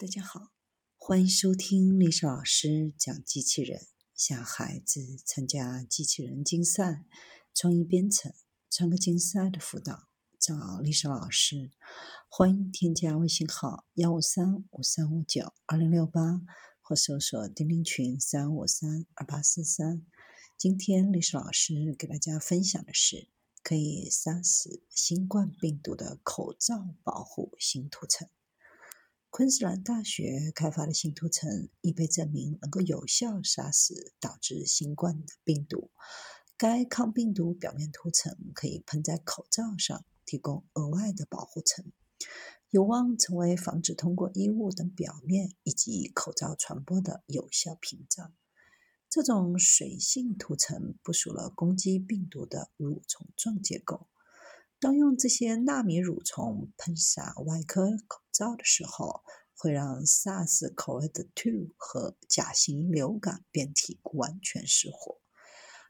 大家好，欢迎收听历史老师讲机器人，向孩子参加机器人竞赛、创意编程、创客竞赛的辅导，找历史老师。欢迎添加微信号幺五三五三五九二零六八，或搜索钉钉群三五三二八四三。今天历史老师给大家分享的是可以杀死新冠病毒的口罩保护新涂层。昆士兰大学开发的新涂层已被证明能够有效杀死导致新冠的病毒。该抗病毒表面涂层可以喷在口罩上，提供额外的保护层，有望成为防止通过衣物等表面以及口罩传播的有效屏障。这种水性涂层部署了攻击病毒的蠕虫状结构。当用这些纳米蠕虫喷洒外科口罩的时候，会让 SARS-CoV-2 和甲型流感变体完全失活。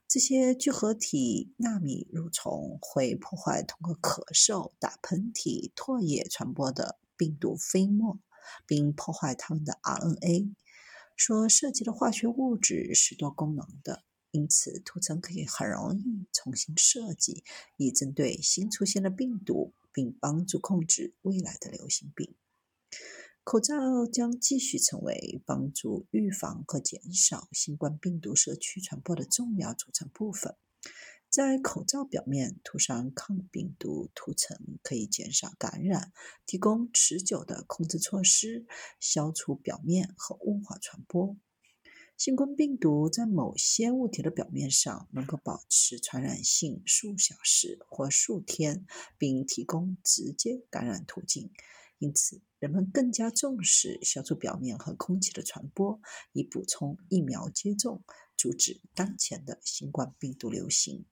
这些聚合体纳米蠕虫会破坏通过咳嗽、打喷嚏、唾液传播的病毒飞沫，并破坏它们的 RNA。所涉及的化学物质是多功能的。因此，涂层可以很容易重新设计，以针对新出现的病毒，并帮助控制未来的流行病。口罩将继续成为帮助预防和减少新冠病毒社区传播的重要组成部分。在口罩表面涂上抗病毒涂层，可以减少感染，提供持久的控制措施，消除表面和雾化传播。新冠病毒在某些物体的表面上能够保持传染性数小时或数天，并提供直接感染途径。因此，人们更加重视消除表面和空气的传播，以补充疫苗接种，阻止当前的新冠病毒流行。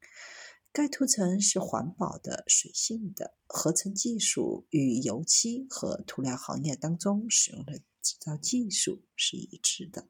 该涂层是环保的、水性的，合成技术与油漆和涂料行业当中使用的制造技术是一致的。